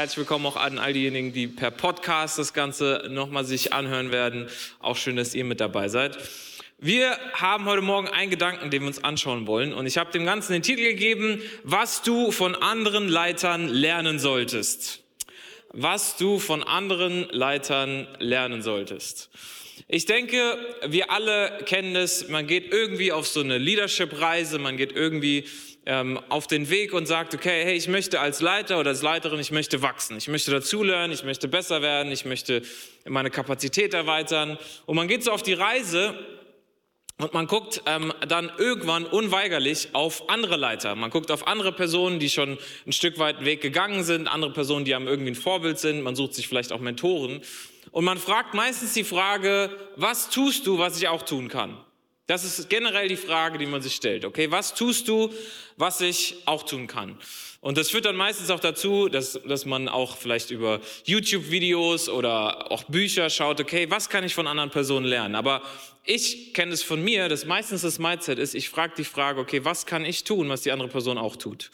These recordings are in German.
Herzlich willkommen auch an all diejenigen, die per Podcast das Ganze nochmal sich anhören werden. Auch schön, dass ihr mit dabei seid. Wir haben heute Morgen einen Gedanken, den wir uns anschauen wollen. Und ich habe dem Ganzen den Titel gegeben, was du von anderen Leitern lernen solltest. Was du von anderen Leitern lernen solltest. Ich denke, wir alle kennen es, man geht irgendwie auf so eine Leadership-Reise, man geht irgendwie ähm, auf den Weg und sagt, okay, hey, ich möchte als Leiter oder als Leiterin, ich möchte wachsen, ich möchte dazulernen, ich möchte besser werden, ich möchte meine Kapazität erweitern. Und man geht so auf die Reise und man guckt ähm, dann irgendwann unweigerlich auf andere Leiter. Man guckt auf andere Personen, die schon ein Stück weit Weg gegangen sind, andere Personen, die einem irgendwie ein Vorbild sind. Man sucht sich vielleicht auch Mentoren. Und man fragt meistens die Frage, was tust du, was ich auch tun kann? Das ist generell die Frage, die man sich stellt. Okay, was tust du, was ich auch tun kann? Und das führt dann meistens auch dazu, dass, dass man auch vielleicht über YouTube-Videos oder auch Bücher schaut, okay, was kann ich von anderen Personen lernen? Aber ich kenne es von mir, dass meistens das Mindset ist, ich frage die Frage, okay, was kann ich tun, was die andere Person auch tut?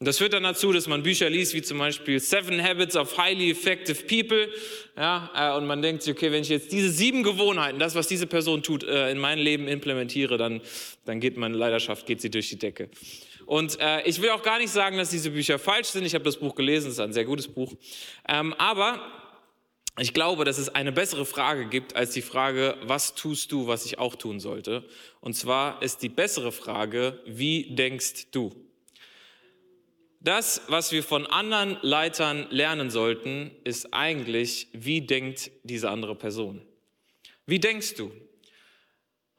Und das führt dann dazu, dass man Bücher liest, wie zum Beispiel Seven Habits of Highly Effective People. Ja, äh, und man denkt sich, okay, wenn ich jetzt diese sieben Gewohnheiten, das, was diese Person tut, äh, in mein Leben implementiere, dann, dann geht meine Leidenschaft, geht sie durch die Decke. Und äh, ich will auch gar nicht sagen, dass diese Bücher falsch sind. Ich habe das Buch gelesen, es ist ein sehr gutes Buch. Ähm, aber ich glaube, dass es eine bessere Frage gibt als die Frage, was tust du, was ich auch tun sollte? Und zwar ist die bessere Frage, wie denkst du? Das, was wir von anderen Leitern lernen sollten, ist eigentlich, wie denkt diese andere Person? Wie denkst du?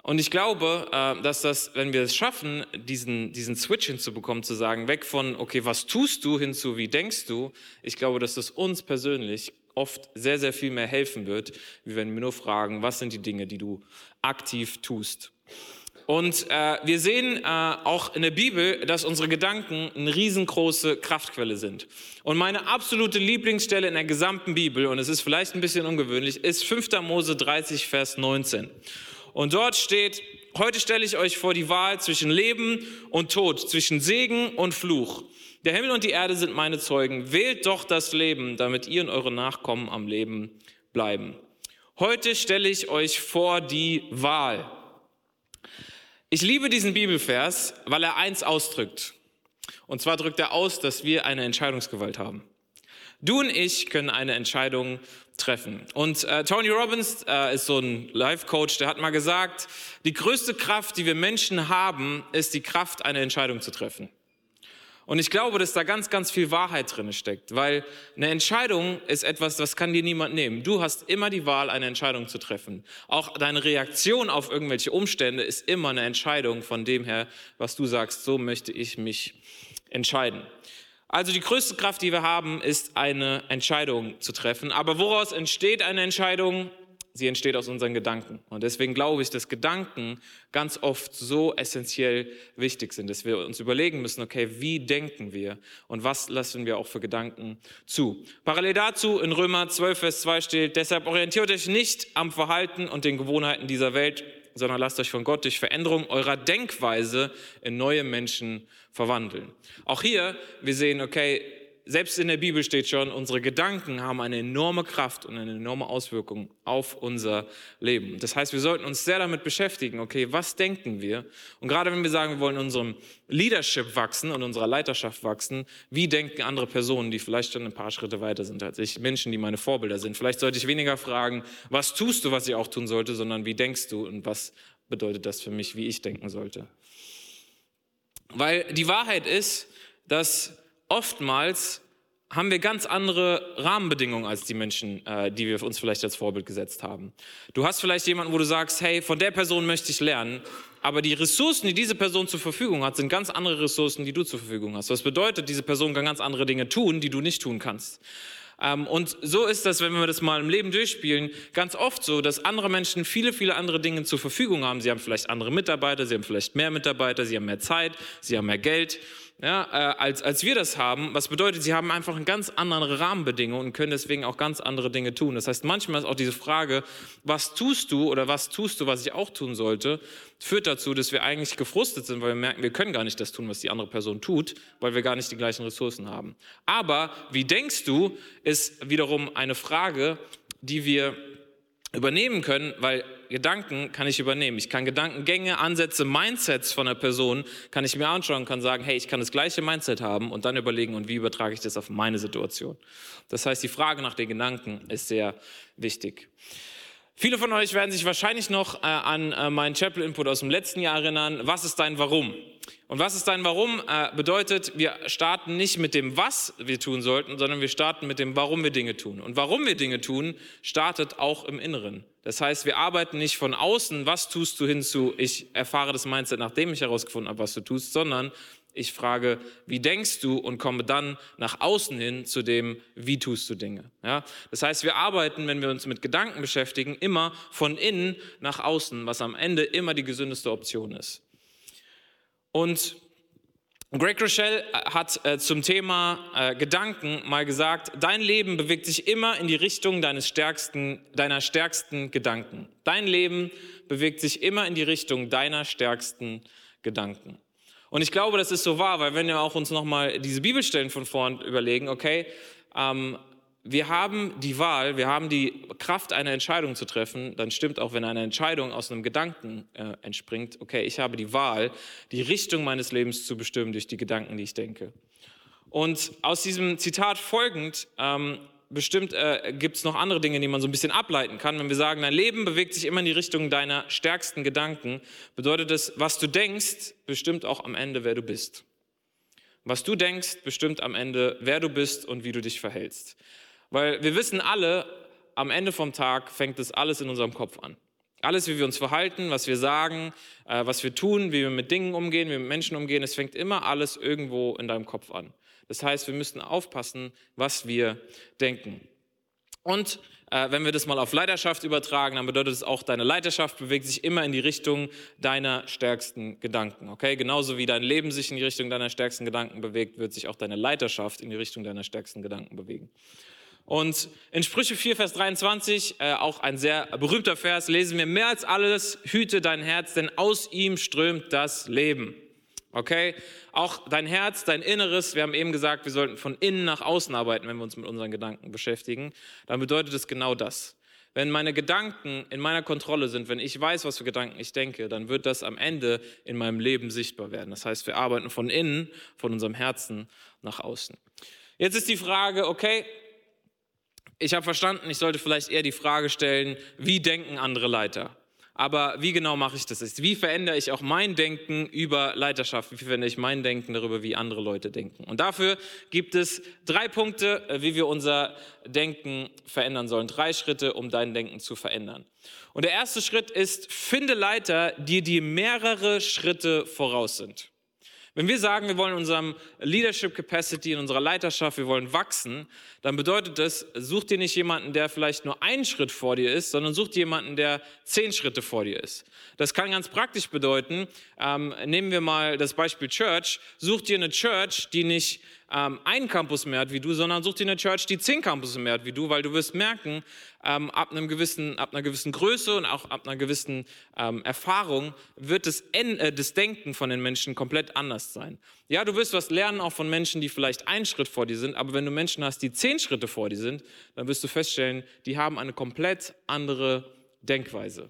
Und ich glaube, äh, dass das, wenn wir es schaffen, diesen, diesen Switch hinzubekommen, zu sagen, weg von, okay, was tust du, hin zu, wie denkst du, ich glaube, dass das uns persönlich oft sehr, sehr viel mehr helfen wird, wie wenn wir nur fragen, was sind die Dinge, die du aktiv tust. Und äh, wir sehen äh, auch in der Bibel, dass unsere Gedanken eine riesengroße Kraftquelle sind. Und meine absolute Lieblingsstelle in der gesamten Bibel, und es ist vielleicht ein bisschen ungewöhnlich, ist 5. Mose 30, Vers 19. Und dort steht, heute stelle ich euch vor die Wahl zwischen Leben und Tod, zwischen Segen und Fluch. Der Himmel und die Erde sind meine Zeugen. Wählt doch das Leben, damit ihr und eure Nachkommen am Leben bleiben. Heute stelle ich euch vor die Wahl. Ich liebe diesen Bibelvers, weil er eins ausdrückt. Und zwar drückt er aus, dass wir eine Entscheidungsgewalt haben. Du und ich können eine Entscheidung treffen. Und äh, Tony Robbins äh, ist so ein Life-Coach, der hat mal gesagt, die größte Kraft, die wir Menschen haben, ist die Kraft, eine Entscheidung zu treffen. Und ich glaube, dass da ganz, ganz viel Wahrheit drin steckt, weil eine Entscheidung ist etwas, das kann dir niemand nehmen. Du hast immer die Wahl, eine Entscheidung zu treffen. Auch deine Reaktion auf irgendwelche Umstände ist immer eine Entscheidung von dem her, was du sagst, so möchte ich mich entscheiden. Also die größte Kraft, die wir haben, ist eine Entscheidung zu treffen. Aber woraus entsteht eine Entscheidung? Sie entsteht aus unseren Gedanken. Und deswegen glaube ich, dass Gedanken ganz oft so essentiell wichtig sind, dass wir uns überlegen müssen, okay, wie denken wir und was lassen wir auch für Gedanken zu. Parallel dazu in Römer 12, Vers 2 steht, deshalb orientiert euch nicht am Verhalten und den Gewohnheiten dieser Welt, sondern lasst euch von Gott durch Veränderung eurer Denkweise in neue Menschen verwandeln. Auch hier, wir sehen, okay, selbst in der Bibel steht schon, unsere Gedanken haben eine enorme Kraft und eine enorme Auswirkung auf unser Leben. Das heißt, wir sollten uns sehr damit beschäftigen, okay, was denken wir? Und gerade wenn wir sagen, wir wollen in unserem Leadership wachsen und unserer Leiterschaft wachsen, wie denken andere Personen, die vielleicht schon ein paar Schritte weiter sind als ich, Menschen, die meine Vorbilder sind? Vielleicht sollte ich weniger fragen, was tust du, was ich auch tun sollte, sondern wie denkst du und was bedeutet das für mich, wie ich denken sollte? Weil die Wahrheit ist, dass oftmals haben wir ganz andere Rahmenbedingungen als die Menschen, äh, die wir uns vielleicht als Vorbild gesetzt haben. Du hast vielleicht jemanden, wo du sagst, hey, von der Person möchte ich lernen, aber die Ressourcen, die diese Person zur Verfügung hat, sind ganz andere Ressourcen, die du zur Verfügung hast. Was bedeutet, diese Person kann ganz andere Dinge tun, die du nicht tun kannst. Ähm, und so ist das, wenn wir das mal im Leben durchspielen, ganz oft so, dass andere Menschen viele, viele andere Dinge zur Verfügung haben. Sie haben vielleicht andere Mitarbeiter, sie haben vielleicht mehr Mitarbeiter, sie haben mehr Zeit, sie haben mehr Geld ja, äh, als, als wir das haben. Was bedeutet, sie haben einfach eine ganz andere Rahmenbedingungen und können deswegen auch ganz andere Dinge tun. Das heißt, manchmal ist auch diese Frage, was tust du oder was tust du, was ich auch tun sollte, führt dazu, dass wir eigentlich gefrustet sind, weil wir merken, wir können gar nicht das tun, was die andere Person tut, weil wir gar nicht die gleichen Ressourcen haben. Aber wie denkst du, ist wiederum eine Frage, die wir übernehmen können, weil Gedanken kann ich übernehmen. Ich kann Gedankengänge, Ansätze, Mindsets von einer Person, kann ich mir anschauen kann sagen, hey, ich kann das gleiche Mindset haben und dann überlegen, und wie übertrage ich das auf meine Situation. Das heißt, die Frage nach den Gedanken ist sehr wichtig. Viele von euch werden sich wahrscheinlich noch äh, an äh, meinen Chapel-Input aus dem letzten Jahr erinnern. Was ist dein Warum? Und was ist dein Warum? Äh, bedeutet, wir starten nicht mit dem, was wir tun sollten, sondern wir starten mit dem, warum wir Dinge tun. Und warum wir Dinge tun, startet auch im Inneren. Das heißt, wir arbeiten nicht von außen, was tust du hinzu, ich erfahre das Mindset, nachdem ich herausgefunden habe, was du tust, sondern ich frage, wie denkst du und komme dann nach außen hin zu dem, wie tust du Dinge. Ja? Das heißt, wir arbeiten, wenn wir uns mit Gedanken beschäftigen, immer von innen nach außen, was am Ende immer die gesündeste Option ist. Und Greg Rochelle hat äh, zum Thema äh, Gedanken mal gesagt, dein Leben bewegt sich immer in die Richtung deines stärksten, deiner stärksten Gedanken. Dein Leben bewegt sich immer in die Richtung deiner stärksten Gedanken. Und ich glaube, das ist so wahr, weil wenn wir auch uns nochmal diese Bibelstellen von vorn überlegen, okay, ähm, wir haben die Wahl, wir haben die Kraft, eine Entscheidung zu treffen, dann stimmt auch, wenn eine Entscheidung aus einem Gedanken äh, entspringt, okay, ich habe die Wahl, die Richtung meines Lebens zu bestimmen durch die Gedanken, die ich denke. Und aus diesem Zitat folgend ähm, bestimmt äh, gibt es noch andere Dinge, die man so ein bisschen ableiten kann. Wenn wir sagen, dein Leben bewegt sich immer in die Richtung deiner stärksten Gedanken, bedeutet das, was du denkst, bestimmt auch am Ende, wer du bist. Was du denkst, bestimmt am Ende, wer du bist und wie du dich verhältst. Weil wir wissen alle, am Ende vom Tag fängt es alles in unserem Kopf an. Alles, wie wir uns verhalten, was wir sagen, äh, was wir tun, wie wir mit Dingen umgehen, wie wir mit Menschen umgehen, es fängt immer alles irgendwo in deinem Kopf an. Das heißt, wir müssen aufpassen, was wir denken. Und äh, wenn wir das mal auf Leiterschaft übertragen, dann bedeutet es auch, deine Leiterschaft bewegt sich immer in die Richtung deiner stärksten Gedanken. Okay? Genauso wie dein Leben sich in die Richtung deiner stärksten Gedanken bewegt, wird sich auch deine Leiterschaft in die Richtung deiner stärksten Gedanken bewegen. Und in Sprüche 4, Vers 23, äh, auch ein sehr berühmter Vers, lesen wir, mehr als alles hüte dein Herz, denn aus ihm strömt das Leben. Okay? Auch dein Herz, dein Inneres, wir haben eben gesagt, wir sollten von innen nach außen arbeiten, wenn wir uns mit unseren Gedanken beschäftigen. Dann bedeutet es genau das. Wenn meine Gedanken in meiner Kontrolle sind, wenn ich weiß, was für Gedanken ich denke, dann wird das am Ende in meinem Leben sichtbar werden. Das heißt, wir arbeiten von innen, von unserem Herzen nach außen. Jetzt ist die Frage, okay, ich habe verstanden, ich sollte vielleicht eher die Frage stellen, wie denken andere Leiter? Aber wie genau mache ich das? Wie verändere ich auch mein Denken über Leiterschaft? Wie verändere ich mein Denken darüber, wie andere Leute denken? Und dafür gibt es drei Punkte, äh, wie wir unser Denken verändern sollen. Drei Schritte, um dein Denken zu verändern. Und der erste Schritt ist, finde Leiter, die dir mehrere Schritte voraus sind. Wenn wir sagen, wir wollen in unserem Leadership Capacity, in unserer Leiterschaft, wir wollen wachsen, dann bedeutet das, such dir nicht jemanden, der vielleicht nur einen Schritt vor dir ist, sondern such dir jemanden, der zehn Schritte vor dir ist. Das kann ganz praktisch bedeuten, ähm, nehmen wir mal das Beispiel Church, such dir eine Church, die nicht ähm, einen Campus mehr hat wie du, sondern such dir eine Church, die zehn Campus mehr hat wie du, weil du wirst merken, ähm, ab, einem gewissen, ab einer gewissen Größe und auch ab einer gewissen ähm, Erfahrung wird das, äh, das Denken von den Menschen komplett anders sein. Ja, du wirst was lernen auch von Menschen, die vielleicht einen Schritt vor dir sind, aber wenn du Menschen hast, die zehn Schritte vor dir sind, dann wirst du feststellen, die haben eine komplett andere Denkweise.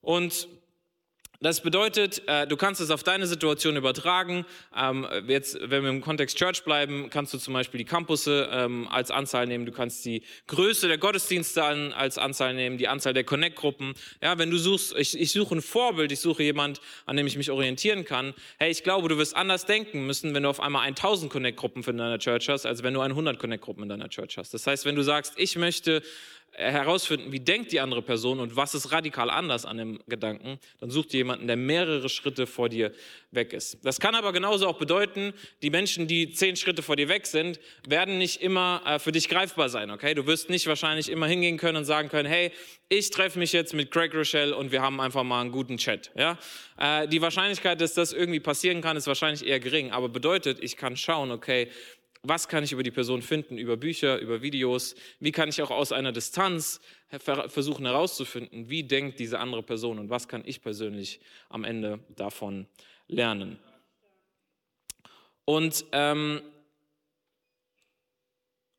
Und das bedeutet, äh, du kannst es auf deine Situation übertragen. Ähm, jetzt, wenn wir im Kontext Church bleiben, kannst du zum Beispiel die Campusse ähm, als Anzahl nehmen. Du kannst die Größe der Gottesdienste als Anzahl nehmen, die Anzahl der Connect-Gruppen. Ja, wenn du suchst, ich, ich suche ein Vorbild, ich suche jemand, an dem ich mich orientieren kann. Hey, ich glaube, du wirst anders denken müssen, wenn du auf einmal 1000 Connect-Gruppen in deiner Church hast, als wenn du 100 Connect-Gruppen in deiner Church hast. Das heißt, wenn du sagst, ich möchte herausfinden, wie denkt die andere Person und was ist radikal anders an dem Gedanken, dann such dir jemanden, der mehrere Schritte vor dir weg ist. Das kann aber genauso auch bedeuten, die Menschen, die zehn Schritte vor dir weg sind, werden nicht immer äh, für dich greifbar sein, okay? Du wirst nicht wahrscheinlich immer hingehen können und sagen können, hey, ich treffe mich jetzt mit Craig Rochelle und wir haben einfach mal einen guten Chat, ja? Äh, die Wahrscheinlichkeit, dass das irgendwie passieren kann, ist wahrscheinlich eher gering, aber bedeutet, ich kann schauen, okay, was kann ich über die Person finden, über Bücher, über Videos, wie kann ich auch aus einer Distanz versuchen herauszufinden, wie denkt diese andere Person und was kann ich persönlich am Ende davon lernen. Und ähm,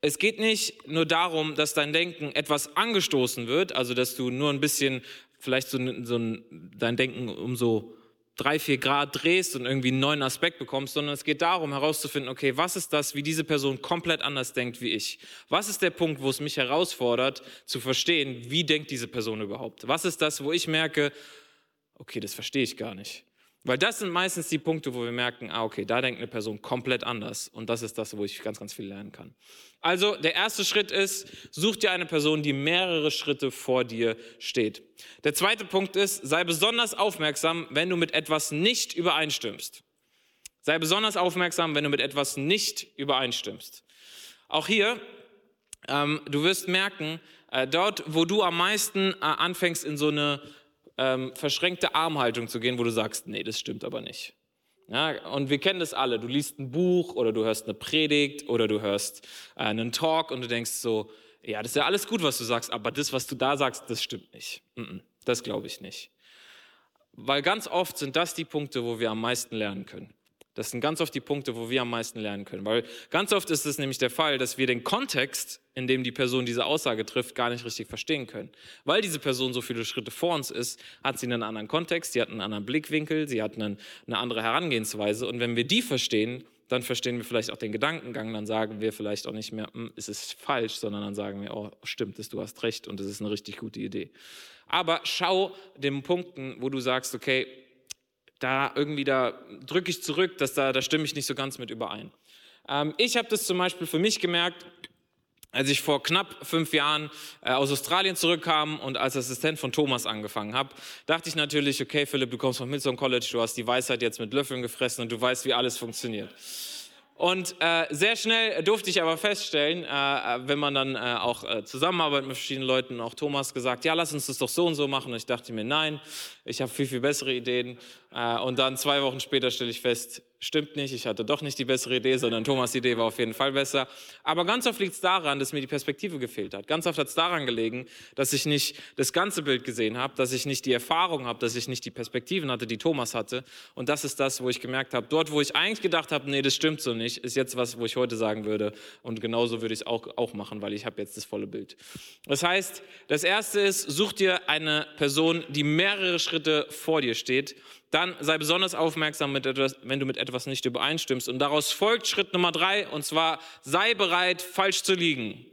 es geht nicht nur darum, dass dein Denken etwas angestoßen wird, also dass du nur ein bisschen, vielleicht so, so ein, dein Denken umso drei, vier Grad drehst und irgendwie einen neuen Aspekt bekommst, sondern es geht darum herauszufinden, okay, was ist das, wie diese Person komplett anders denkt wie ich? Was ist der Punkt, wo es mich herausfordert, zu verstehen, wie denkt diese Person überhaupt? Was ist das, wo ich merke, okay, das verstehe ich gar nicht? Weil das sind meistens die Punkte, wo wir merken, ah, okay, da denkt eine Person komplett anders. Und das ist das, wo ich ganz, ganz viel lernen kann. Also der erste Schritt ist, such dir eine Person, die mehrere Schritte vor dir steht. Der zweite Punkt ist, sei besonders aufmerksam, wenn du mit etwas nicht übereinstimmst. Sei besonders aufmerksam, wenn du mit etwas nicht übereinstimmst. Auch hier, ähm, du wirst merken, äh, dort, wo du am meisten äh, anfängst in so eine ähm, verschränkte Armhaltung zu gehen, wo du sagst, nee, das stimmt aber nicht. Ja, und wir kennen das alle. Du liest ein Buch oder du hörst eine Predigt oder du hörst äh, einen Talk und du denkst so, ja, das ist ja alles gut, was du sagst, aber das, was du da sagst, das stimmt nicht. Das glaube ich nicht. Weil ganz oft sind das die Punkte, wo wir am meisten lernen können. Das sind ganz oft die Punkte, wo wir am meisten lernen können. Weil ganz oft ist es nämlich der Fall, dass wir den Kontext, in dem die Person diese Aussage trifft, gar nicht richtig verstehen können. Weil diese Person so viele Schritte vor uns ist, hat sie einen anderen Kontext, sie hat einen anderen Blickwinkel, sie hat einen, eine andere Herangehensweise. Und wenn wir die verstehen, dann verstehen wir vielleicht auch den Gedankengang, dann sagen wir vielleicht auch nicht mehr, hm, es ist falsch, sondern dann sagen wir, oh, stimmt es, du hast recht und es ist eine richtig gute Idee. Aber schau den Punkten, wo du sagst, okay, da irgendwie, da drücke ich zurück, dass da, da stimme ich nicht so ganz mit überein. Ähm, ich habe das zum Beispiel für mich gemerkt, als ich vor knapp fünf Jahren äh, aus Australien zurückkam und als Assistent von Thomas angefangen habe, dachte ich natürlich, okay, Philipp, du kommst von Milton College, du hast die Weisheit jetzt mit Löffeln gefressen und du weißt, wie alles funktioniert. Und äh, sehr schnell durfte ich aber feststellen, äh, wenn man dann äh, auch äh, zusammenarbeitet mit verschiedenen Leuten, auch Thomas gesagt, ja, lass uns das doch so und so machen. Und ich dachte mir, nein, ich habe viel, viel bessere Ideen. Äh, und dann zwei Wochen später stelle ich fest, stimmt nicht, ich hatte doch nicht die bessere Idee, sondern Thomas' Idee war auf jeden Fall besser. Aber ganz oft liegt es daran, dass mir die Perspektive gefehlt hat. Ganz oft hat es daran gelegen, dass ich nicht das ganze Bild gesehen habe, dass ich nicht die Erfahrung habe, dass ich nicht die Perspektiven hatte, die Thomas hatte. Und das ist das, wo ich gemerkt habe, dort, wo ich eigentlich gedacht habe, nee, das stimmt so nicht, ist jetzt was, wo ich heute sagen würde. Und genauso würde ich es auch, auch machen, weil ich habe jetzt das volle Bild. Das heißt, das Erste ist, such dir eine Person, die mehrere Schritte vor dir steht dann sei besonders aufmerksam, etwas, wenn du mit etwas nicht übereinstimmst. Und daraus folgt Schritt Nummer drei, und zwar sei bereit, falsch zu liegen.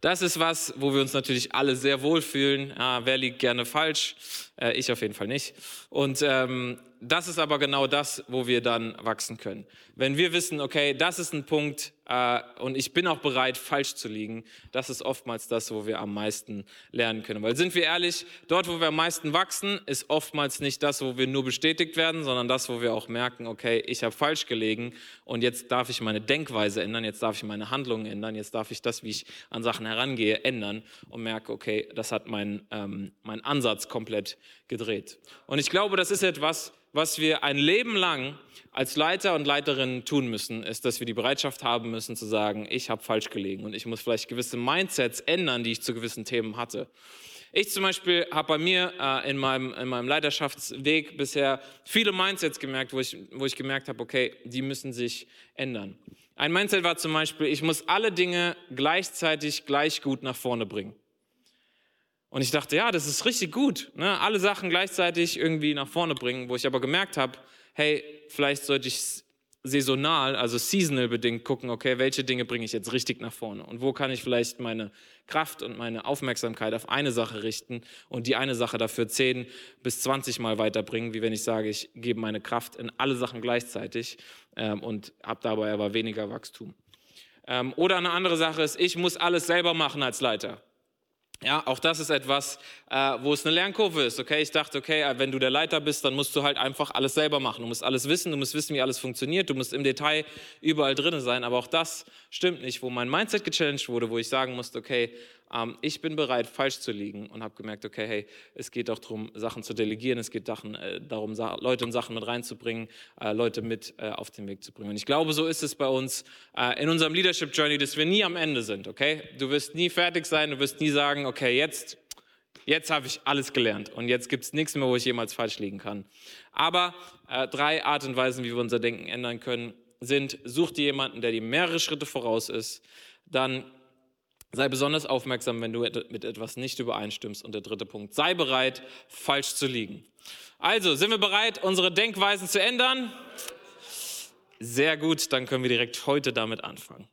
Das ist was, wo wir uns natürlich alle sehr wohlfühlen. Ja, wer liegt gerne falsch? Äh, ich auf jeden Fall nicht. Und ähm, das ist aber genau das, wo wir dann wachsen können. Wenn wir wissen, okay, das ist ein Punkt äh, und ich bin auch bereit, falsch zu liegen, das ist oftmals das, wo wir am meisten lernen können. Weil sind wir ehrlich, dort, wo wir am meisten wachsen, ist oftmals nicht das, wo wir nur bestätigt werden, sondern das, wo wir auch merken, okay, ich habe falsch gelegen und jetzt darf ich meine Denkweise ändern, jetzt darf ich meine Handlungen ändern, jetzt darf ich das, wie ich an Sachen herangehe, ändern und merke, okay, das hat mein, ähm, mein Ansatz komplett gedreht. Und ich glaube, das ist etwas, was wir ein Leben lang als Leiter und Leiterinnen tun müssen, ist, dass wir die Bereitschaft haben müssen zu sagen, ich habe falsch gelegen und ich muss vielleicht gewisse Mindsets ändern, die ich zu gewissen Themen hatte. Ich zum Beispiel habe bei mir äh, in, meinem, in meinem Leiterschaftsweg bisher viele Mindsets gemerkt, wo ich, wo ich gemerkt habe, okay, die müssen sich ändern. Ein Mindset war zum Beispiel, ich muss alle Dinge gleichzeitig gleich gut nach vorne bringen. Und ich dachte, ja, das ist richtig gut, ne? alle Sachen gleichzeitig irgendwie nach vorne bringen, wo ich aber gemerkt habe, hey, vielleicht sollte ich saisonal, also seasonal bedingt gucken, okay, welche Dinge bringe ich jetzt richtig nach vorne und wo kann ich vielleicht meine Kraft und meine Aufmerksamkeit auf eine Sache richten und die eine Sache dafür 10 bis 20 Mal weiterbringen, wie wenn ich sage, ich gebe meine Kraft in alle Sachen gleichzeitig ähm, und habe dabei aber weniger Wachstum. Ähm, oder eine andere Sache ist, ich muss alles selber machen als Leiter. Ja, auch das ist etwas, äh, wo es eine Lernkurve ist. Okay, ich dachte, okay, äh, wenn du der Leiter bist, dann musst du halt einfach alles selber machen. Du musst alles wissen, du musst wissen, wie alles funktioniert, du musst im Detail überall drin sein. Aber auch das stimmt nicht, wo mein Mindset gechallenged wurde, wo ich sagen musste, okay, ähm, ich bin bereit, falsch zu liegen und habe gemerkt, okay, hey, es geht auch darum, Sachen zu delegieren, es geht darum, äh, darum Leute in Sachen mit reinzubringen, äh, Leute mit äh, auf den Weg zu bringen. Und ich glaube, so ist es bei uns äh, in unserem Leadership Journey, dass wir nie am Ende sind, okay? Du wirst nie fertig sein, du wirst nie sagen, okay, jetzt jetzt habe ich alles gelernt und jetzt gibt es nichts mehr, wo ich jemals falsch liegen kann. Aber äh, drei Art und Weisen, wie wir unser Denken ändern können, sind, such dir jemanden, der dir mehrere Schritte voraus ist, dann Sei besonders aufmerksam, wenn du mit etwas nicht übereinstimmst. Und der dritte Punkt, sei bereit, falsch zu liegen. Also, sind wir bereit, unsere Denkweisen zu ändern? Sehr gut, dann können wir direkt heute damit anfangen.